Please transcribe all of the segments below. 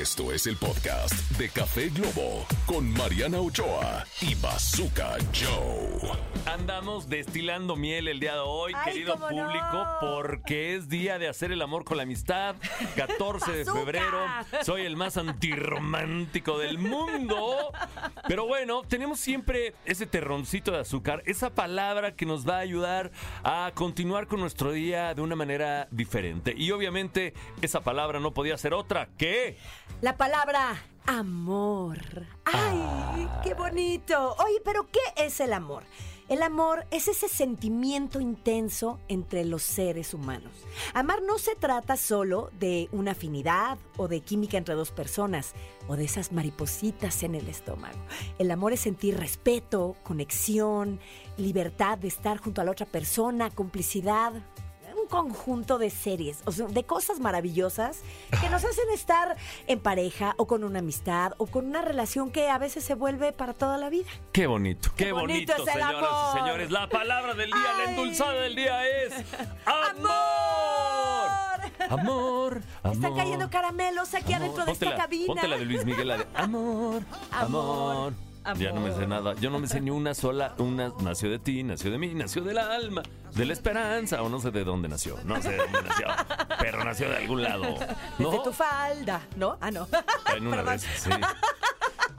Esto es el podcast de Café Globo con Mariana Ochoa y Bazooka Joe. Andamos destilando miel el día de hoy, Ay, querido cómo público, no. porque es día de hacer el amor con la amistad. 14 de febrero. Soy el más antirromántico del mundo. Pero bueno, tenemos siempre ese terroncito de azúcar, esa palabra que nos va a ayudar a continuar con nuestro día de una manera diferente. Y obviamente esa palabra no podía ser otra que... La palabra amor. ¡Ay, qué bonito! Oye, pero ¿qué es el amor? El amor es ese sentimiento intenso entre los seres humanos. Amar no se trata solo de una afinidad o de química entre dos personas o de esas maripositas en el estómago. El amor es sentir respeto, conexión, libertad de estar junto a la otra persona, complicidad, conjunto de series, o sea, de cosas maravillosas que nos hacen estar en pareja o con una amistad o con una relación que a veces se vuelve para toda la vida. Qué bonito, qué, Qué bonito bonito, es el señoras amor. y señores. La palabra del día, la endulzada del día es amor. Amor, amor. Están cayendo caramelos aquí amor. adentro de esta la- cabina. Ponte la de Luis Miguel, la de amor, amor. Amor, Ya no me sé nada. Yo no me sé ni una sola. Una nació de ti, nació de mí, nació del alma, de la esperanza, o no sé de dónde nació. No sé de dónde nació. Pero nació de algún lado. ¿No? Desde tu falda, ¿no? Ah, no. En una de Perdón. esas, sí.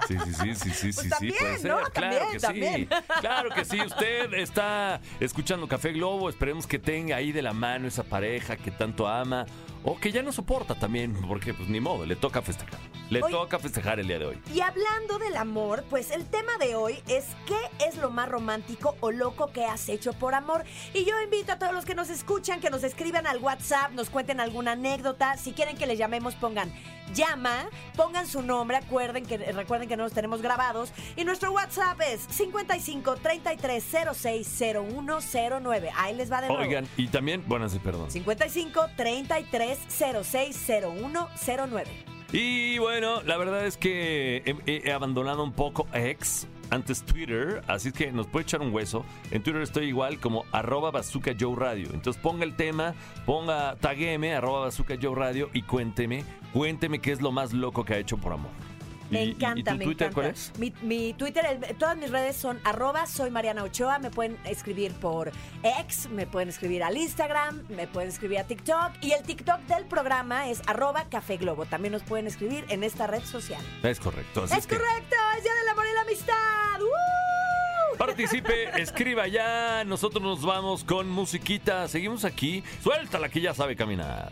Sí, sí, sí, sí, sí, Pues sí, también, sí, puede ser. ¿no? Claro También, que también. sí. Claro que sí. Usted está escuchando Café Globo. Esperemos que tenga ahí de la mano esa pareja que tanto ama o que ya no soporta también, porque pues ni modo, le toca festejar. Le Hoy- toca festejar el día de hoy. Y hablando del amor, pues el tema de hoy es ¿qué es lo más romántico o loco que has hecho por amor? Y yo invito a todos los que nos escuchan que nos escriban al WhatsApp, nos cuenten alguna anécdota. Si quieren que les llamemos, pongan llama, pongan su nombre, acuerden que, recuerden que no los tenemos grabados. Y nuestro WhatsApp es 55 33 06 0109. Ahí les va de nuevo. Oigan, y también, bueno, sí, perdón. 55 33 06 0109. Y bueno, la verdad es que he, abandonado un poco X, antes Twitter, así que nos puede echar un hueso. En Twitter estoy igual como arroba bazooka Radio. Entonces ponga el tema, ponga, tagueme arroba bazooka Radio y cuénteme, cuénteme qué es lo más loco que ha hecho por amor. Me ¿Y- y- encanta, ¿Y tu me Twitter encanta. cuál es? Mi, mi Twitter, el- todas mis redes son arroba soy Mariana Ochoa. Me pueden escribir por X, me pueden escribir al Instagram, me pueden escribir a TikTok. Y el TikTok del programa es arroba Café Globo. También nos pueden escribir en esta red social. Es correcto. Así ¡Es que correcto! ¡Es Día del Amor y la Amistad! Participe, escriba ya. Nosotros nos vamos con musiquita. Seguimos aquí. Suéltala que ya sabe caminar.